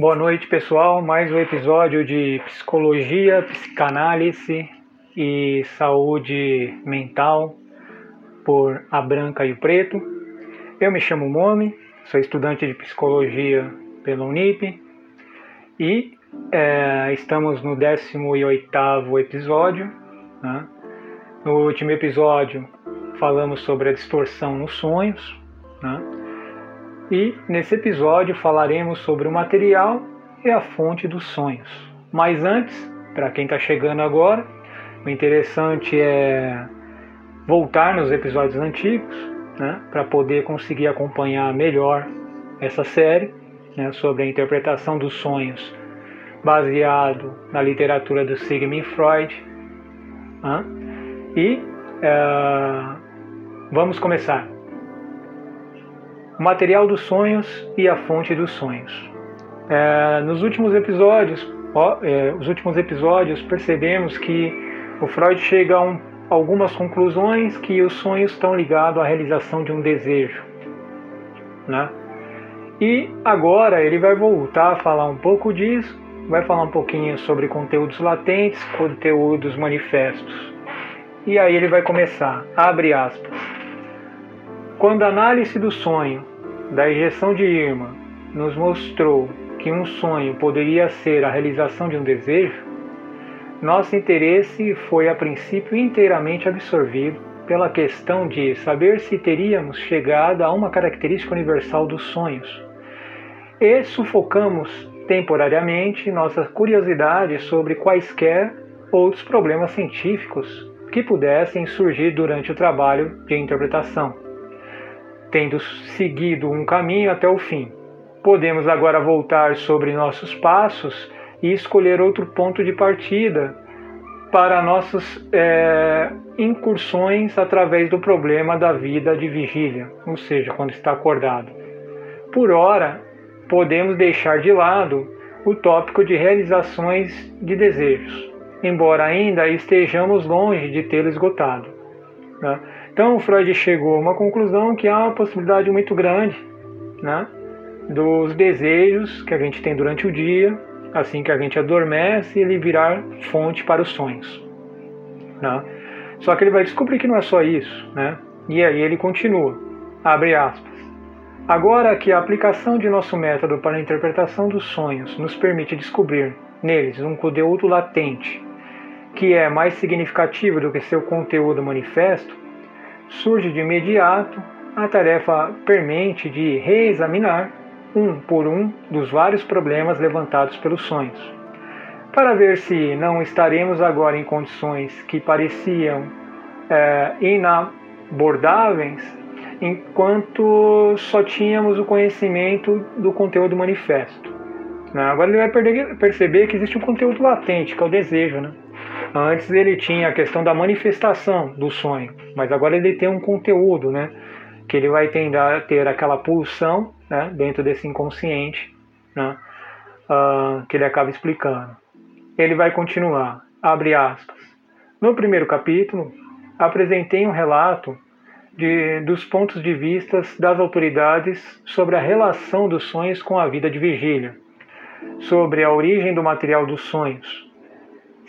Boa noite, pessoal. Mais um episódio de psicologia, psicanálise e saúde mental por A Branca e o Preto. Eu me chamo Momi, sou estudante de psicologia pela Unip e é, estamos no 18 episódio. Né? No último episódio falamos sobre a distorção nos sonhos. Né? E nesse episódio falaremos sobre o material e a fonte dos sonhos. Mas antes, para quem está chegando agora, o interessante é voltar nos episódios antigos, né, para poder conseguir acompanhar melhor essa série né, sobre a interpretação dos sonhos, baseado na literatura do Sigmund Freud. Né, e uh, vamos começar o material dos sonhos e a fonte dos sonhos. É, nos últimos episódios, ó, é, os últimos episódios percebemos que o Freud chega a um, algumas conclusões que os sonhos estão ligados à realização de um desejo, né? E agora ele vai voltar a falar um pouco disso, vai falar um pouquinho sobre conteúdos latentes, conteúdos manifestos. E aí ele vai começar, abre aspas. Quando a análise do sonho da injeção de Irma nos mostrou que um sonho poderia ser a realização de um desejo, nosso interesse foi a princípio inteiramente absorvido pela questão de saber se teríamos chegado a uma característica universal dos sonhos. E sufocamos temporariamente nossa curiosidade sobre quaisquer outros problemas científicos que pudessem surgir durante o trabalho de interpretação tendo seguido um caminho até o fim. Podemos agora voltar sobre nossos passos e escolher outro ponto de partida para nossas é, incursões através do problema da vida de vigília, ou seja, quando está acordado. Por ora, podemos deixar de lado o tópico de realizações de desejos, embora ainda estejamos longe de tê-lo esgotado. Né? Então Freud chegou a uma conclusão que há uma possibilidade muito grande né, dos desejos que a gente tem durante o dia, assim que a gente adormece, ele virar fonte para os sonhos. Né? Só que ele vai descobrir que não é só isso, né? E aí ele continua, abre aspas. Agora que a aplicação de nosso método para a interpretação dos sonhos nos permite descobrir neles um conteúdo latente, que é mais significativo do que seu conteúdo manifesto, surge de imediato a tarefa permente de reexaminar um por um dos vários problemas levantados pelos sonhos, para ver se não estaremos agora em condições que pareciam é, inabordáveis enquanto só tínhamos o conhecimento do conteúdo manifesto. Né? Agora ele vai perceber que existe um conteúdo latente, que é o desejo. Né? Antes ele tinha a questão da manifestação do sonho, mas agora ele tem um conteúdo, né? Que ele vai tentar ter aquela pulsão né, dentro desse inconsciente, né? Uh, que ele acaba explicando. Ele vai continuar, abre aspas. No primeiro capítulo, apresentei um relato de, dos pontos de vista das autoridades sobre a relação dos sonhos com a vida de vigília, sobre a origem do material dos sonhos,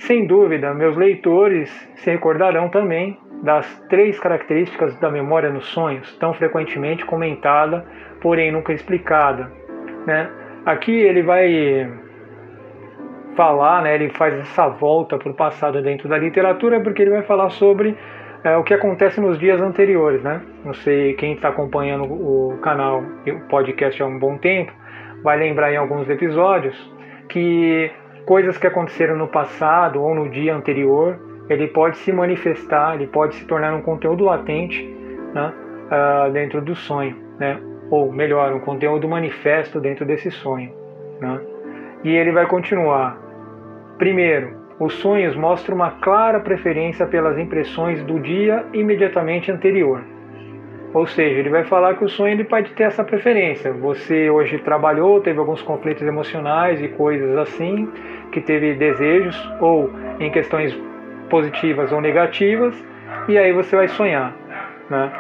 sem dúvida, meus leitores se recordarão também das três características da memória nos sonhos, tão frequentemente comentada, porém nunca explicada. Né? Aqui ele vai falar, né, ele faz essa volta para o passado dentro da literatura, porque ele vai falar sobre é, o que acontece nos dias anteriores. Né? Não sei quem está acompanhando o canal e o podcast há um bom tempo, vai lembrar em alguns episódios que coisas que aconteceram no passado ou no dia anterior, ele pode se manifestar, ele pode se tornar um conteúdo latente né, uh, dentro do sonho, né? ou melhor, um conteúdo manifesto dentro desse sonho. Né? E ele vai continuar. Primeiro, os sonhos mostram uma clara preferência pelas impressões do dia imediatamente anterior. Ou seja, ele vai falar que o sonho ele pode ter essa preferência. Você hoje trabalhou, teve alguns conflitos emocionais e coisas assim, que teve desejos ou em questões positivas ou negativas, e aí você vai sonhar, né?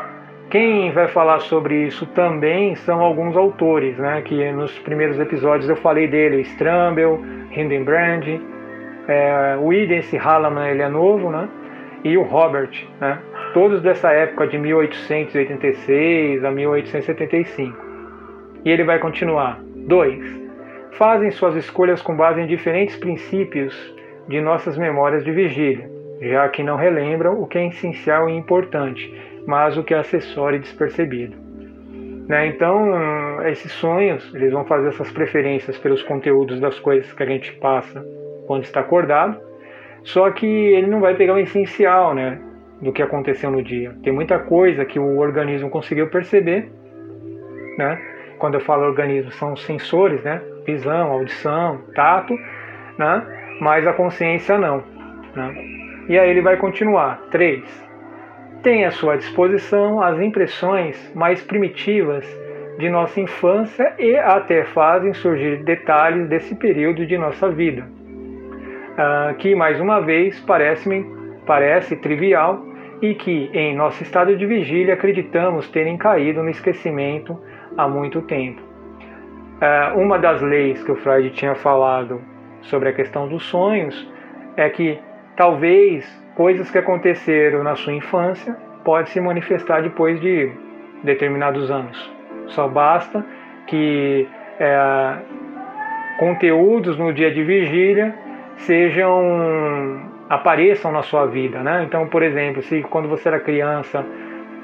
Quem vai falar sobre isso também são alguns autores, né? Que nos primeiros episódios eu falei dele, Strambel, Hindenbrand, é, o Hallam, ele é novo, né? E o Robert, né? Todos dessa época de 1886 a 1875. E ele vai continuar. 2. Fazem suas escolhas com base em diferentes princípios de nossas memórias de vigília, já que não relembram o que é essencial e importante, mas o que é acessório e despercebido. Né? Então, esses sonhos, eles vão fazer essas preferências pelos conteúdos das coisas que a gente passa quando está acordado, só que ele não vai pegar o essencial, né, do que aconteceu no dia. Tem muita coisa que o organismo conseguiu perceber, né? Quando eu falo organismo, são os sensores, né? Visão, audição, tato, né? Mas a consciência não, né? E aí ele vai continuar. 3 tem à sua disposição as impressões mais primitivas de nossa infância e até fazem surgir detalhes desse período de nossa vida, uh, que mais uma vez parece, parece trivial e que em nosso estado de vigília acreditamos terem caído no esquecimento há muito tempo. Uh, uma das leis que o Freud tinha falado sobre a questão dos sonhos é que talvez coisas que aconteceram na sua infância pode se manifestar depois de determinados anos. Só basta que é, conteúdos no dia de vigília sejam apareçam na sua vida, né? Então, por exemplo, se quando você era criança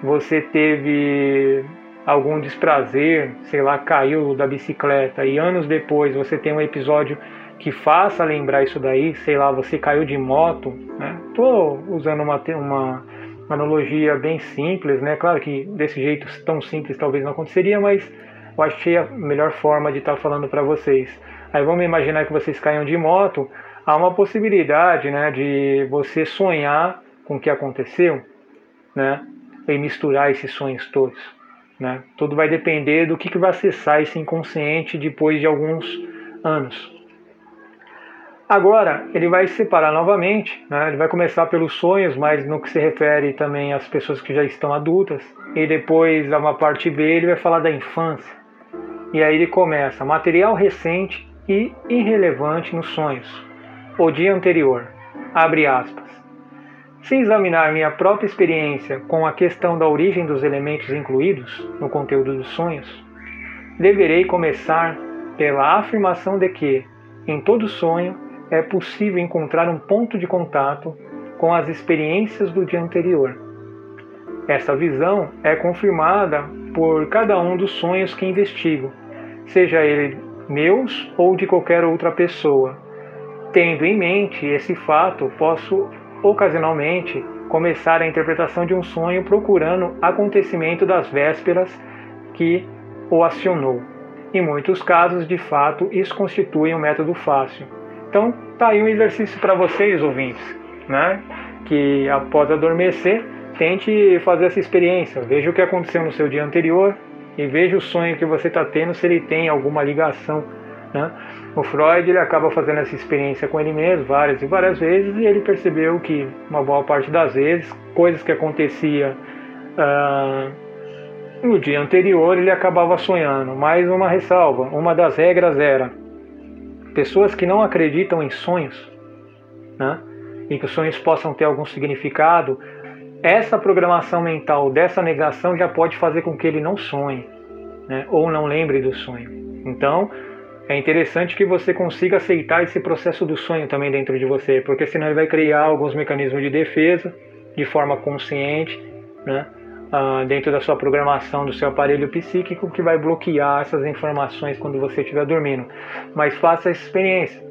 você teve algum desprazer, sei lá, caiu da bicicleta e anos depois você tem um episódio que faça lembrar isso daí, sei lá, você caiu de moto, né? Tô usando uma, uma analogia bem simples, né? Claro que desse jeito tão simples talvez não aconteceria, mas eu achei a melhor forma de estar tá falando para vocês. Aí vamos imaginar que vocês caiam de moto, há uma possibilidade, né, de você sonhar com o que aconteceu, né? E misturar esses sonhos todos, né? Tudo vai depender do que, que vai acessar esse inconsciente depois de alguns anos. Agora, ele vai se separar novamente, né? ele vai começar pelos sonhos, mas no que se refere também às pessoas que já estão adultas, e depois, uma parte B, ele vai falar da infância. E aí ele começa material recente e irrelevante nos sonhos. O dia anterior. Abre aspas. Se examinar minha própria experiência com a questão da origem dos elementos incluídos no conteúdo dos sonhos, deverei começar pela afirmação de que, em todo sonho, é possível encontrar um ponto de contato com as experiências do dia anterior. Essa visão é confirmada por cada um dos sonhos que investigo, seja ele meus ou de qualquer outra pessoa. Tendo em mente esse fato, posso ocasionalmente começar a interpretação de um sonho procurando acontecimento das vésperas que o acionou. Em muitos casos, de fato, isso constitui um método fácil então, tá aí um exercício para vocês, ouvintes, né? Que após adormecer, tente fazer essa experiência. Veja o que aconteceu no seu dia anterior e veja o sonho que você está tendo, se ele tem alguma ligação. Né? O Freud ele acaba fazendo essa experiência com ele mesmo várias e várias vezes e ele percebeu que uma boa parte das vezes coisas que acontecia uh, no dia anterior ele acabava sonhando. Mais uma ressalva: uma das regras era pessoas que não acreditam em sonhos, né? e que os sonhos possam ter algum significado, essa programação mental dessa negação já pode fazer com que ele não sonhe, né? ou não lembre do sonho. Então, é interessante que você consiga aceitar esse processo do sonho também dentro de você, porque senão ele vai criar alguns mecanismos de defesa de forma consciente, né? uh, dentro da sua programação do seu aparelho psíquico que vai bloquear essas informações quando você estiver dormindo. Mas faça essa experiência.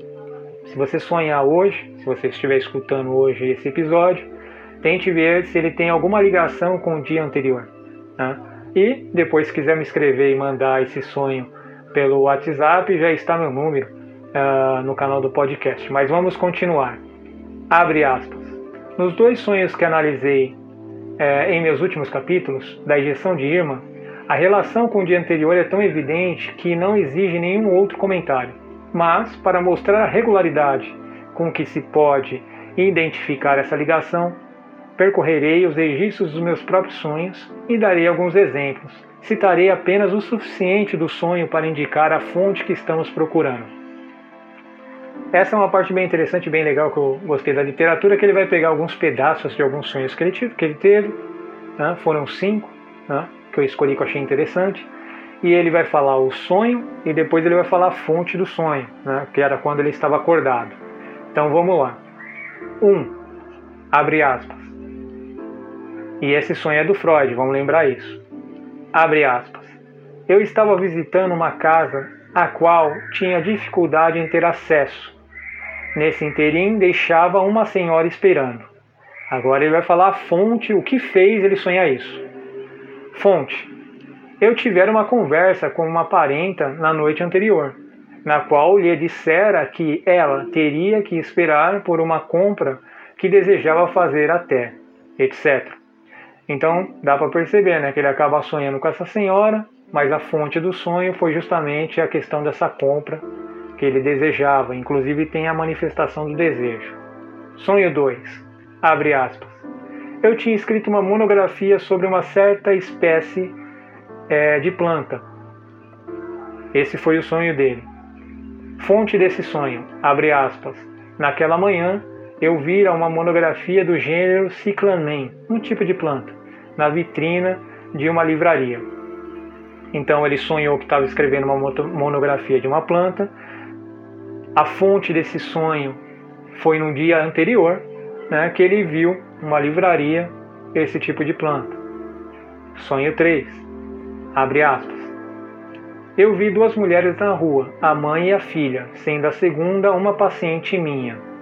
Se você sonhar hoje, se você estiver escutando hoje esse episódio, tente ver se ele tem alguma ligação com o dia anterior. Né? E depois, se quiser me escrever e mandar esse sonho pelo WhatsApp, já está meu número uh, no canal do podcast. Mas vamos continuar. Abre aspas. Nos dois sonhos que analisei é, em meus últimos capítulos, da injeção de Irma, a relação com o dia anterior é tão evidente que não exige nenhum outro comentário. Mas, para mostrar a regularidade com que se pode identificar essa ligação, percorrerei os registros dos meus próprios sonhos e darei alguns exemplos. Citarei apenas o suficiente do sonho para indicar a fonte que estamos procurando. Essa é uma parte bem interessante, bem legal que eu gostei da literatura, que ele vai pegar alguns pedaços de alguns sonhos que ele, que ele teve, né? foram cinco, né? que eu escolhi que eu achei interessante, e ele vai falar o sonho e depois ele vai falar a fonte do sonho, né? que era quando ele estava acordado. Então vamos lá. 1. Um, abre aspas. E esse sonho é do Freud, vamos lembrar isso. Abre aspas. Eu estava visitando uma casa a qual tinha dificuldade em ter acesso. Nesse interim, deixava uma senhora esperando. Agora ele vai falar a fonte, o que fez ele sonhar isso. Fonte. Eu tivera uma conversa com uma parenta na noite anterior, na qual lhe dissera que ela teria que esperar por uma compra que desejava fazer até, etc. Então dá para perceber né, que ele acaba sonhando com essa senhora, mas a fonte do sonho foi justamente a questão dessa compra que ele desejava, inclusive tem a manifestação do desejo. Sonho 2. Abre aspas. Eu tinha escrito uma monografia sobre uma certa espécie é, de planta. Esse foi o sonho dele. Fonte desse sonho, abre aspas. Naquela manhã, eu vira uma monografia do gênero Cyclamen, um tipo de planta, na vitrina de uma livraria. Então ele sonhou que estava escrevendo uma monografia de uma planta. A fonte desse sonho foi no dia anterior, né, que ele viu uma livraria esse tipo de planta. Sonho 3. Abre aspas. Eu vi duas mulheres na rua, a mãe e a filha, sendo a segunda uma paciente minha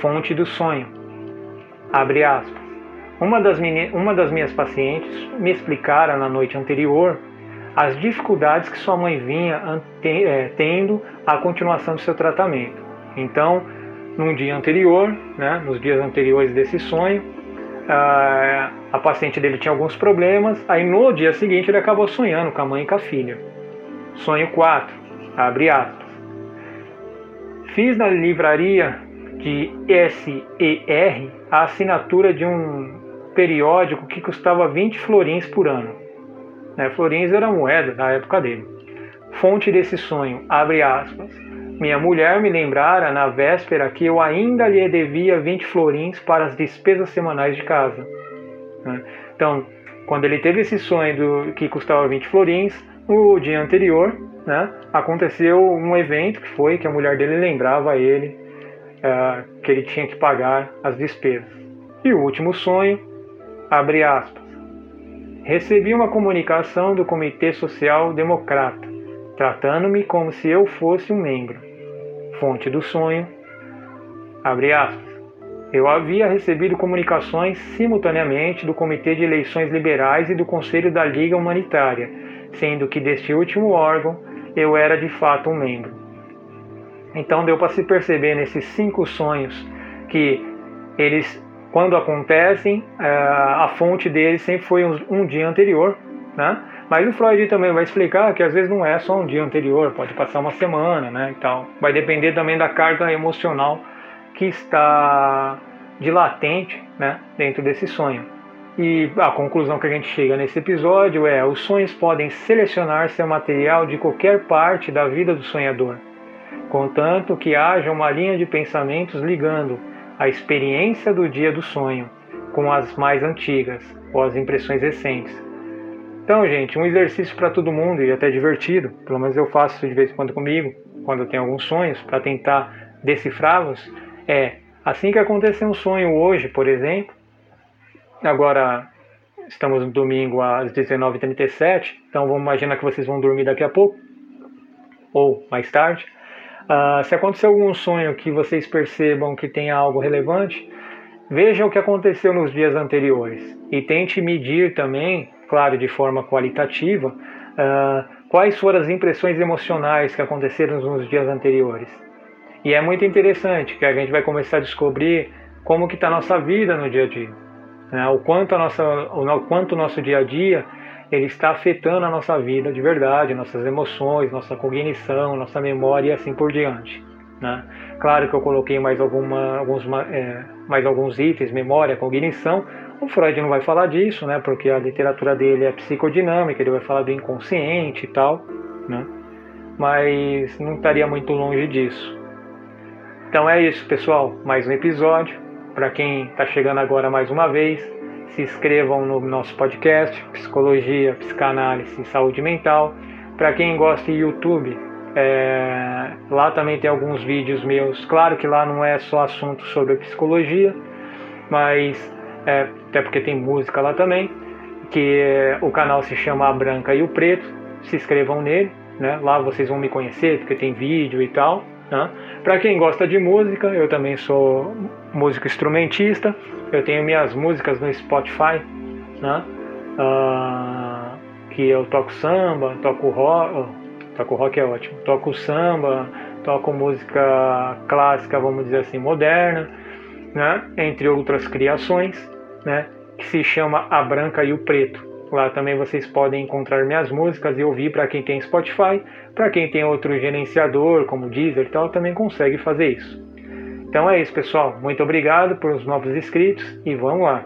fonte do sonho. Abre aspas. Uma das, uma das minhas pacientes me explicara na noite anterior as dificuldades que sua mãe vinha é, tendo à continuação do seu tratamento. Então, num dia anterior, né, nos dias anteriores desse sonho, a, a paciente dele tinha alguns problemas, aí no dia seguinte ele acabou sonhando com a mãe e com a filha. Sonho 4, abre aspas. Fiz na livraria de SER a assinatura de um periódico que custava 20 florins por ano. Né? Florins era moeda da época dele. Fonte desse sonho, abre aspas. Minha mulher me lembrara na véspera que eu ainda lhe devia 20 florins para as despesas semanais de casa. Né? Então, quando ele teve esse sonho do, que custava 20 florins, no dia anterior, né, aconteceu um evento que foi que a mulher dele lembrava ele uh, que ele tinha que pagar as despesas. E o último sonho, abre aspas, recebi uma comunicação do Comitê Social Democrata, tratando-me como se eu fosse um membro. Fonte do sonho, abre aspas, eu havia recebido comunicações simultaneamente do Comitê de Eleições Liberais e do Conselho da Liga Humanitária, sendo que deste último órgão eu era de fato um membro. Então deu para se perceber nesses cinco sonhos que eles, quando acontecem, eh, a fonte deles sempre foi um, dia anterior, né? Mas o Freud também vai explicar que às vezes não é só um dia anterior, pode passar uma semana, né? E tal. Vai depender também da carga emocional que está de latente, né? Dentro desse sonho. E a conclusão que a gente chega nesse episódio é: os sonhos podem selecionar seu material de qualquer parte da vida do sonhador contanto que haja uma linha de pensamentos ligando a experiência do dia do sonho com as mais antigas ou as impressões recentes. Então, gente, um exercício para todo mundo e até divertido, pelo menos eu faço isso de vez em quando comigo, quando eu tenho alguns sonhos, para tentar decifrá-los, é assim que acontecer um sonho hoje, por exemplo, agora estamos no domingo às 19h37, então vamos imaginar que vocês vão dormir daqui a pouco, ou mais tarde. Uh, se acontecer algum sonho que vocês percebam que tem algo relevante, veja o que aconteceu nos dias anteriores e tente medir também, claro, de forma qualitativa, uh, quais foram as impressões emocionais que aconteceram nos dias anteriores. E é muito interessante que a gente vai começar a descobrir como que está a nossa vida no dia a dia, né? o quanto a nossa, o quanto o nosso dia a dia ele está afetando a nossa vida de verdade, nossas emoções, nossa cognição, nossa memória e assim por diante. Né? Claro que eu coloquei mais, alguma, alguns, é, mais alguns itens, memória, cognição. O Freud não vai falar disso, né? porque a literatura dele é psicodinâmica, ele vai falar do inconsciente e tal. Né? Mas não estaria muito longe disso. Então é isso, pessoal. Mais um episódio. Para quem está chegando agora mais uma vez, se inscrevam no nosso podcast Psicologia, Psicanálise e Saúde Mental. Para quem gosta de YouTube, é, lá também tem alguns vídeos meus. Claro que lá não é só assunto sobre psicologia, mas é, até porque tem música lá também. Que é, o canal se chama A Branca e o Preto. Se inscrevam nele, né? Lá vocês vão me conhecer porque tem vídeo e tal. Né? Para quem gosta de música, eu também sou músico instrumentista. Eu tenho minhas músicas no Spotify, né? Uh, que eu toco samba, toco rock, toco rock é ótimo, toco samba, toco música clássica, vamos dizer assim, moderna, né? Entre outras criações, né? Que se chama A Branca e o Preto. Lá também vocês podem encontrar minhas músicas e ouvir para quem tem Spotify, para quem tem outro gerenciador, como Deezer e tal, também consegue fazer isso. Então é isso, pessoal. Muito obrigado por os novos inscritos e vamos lá.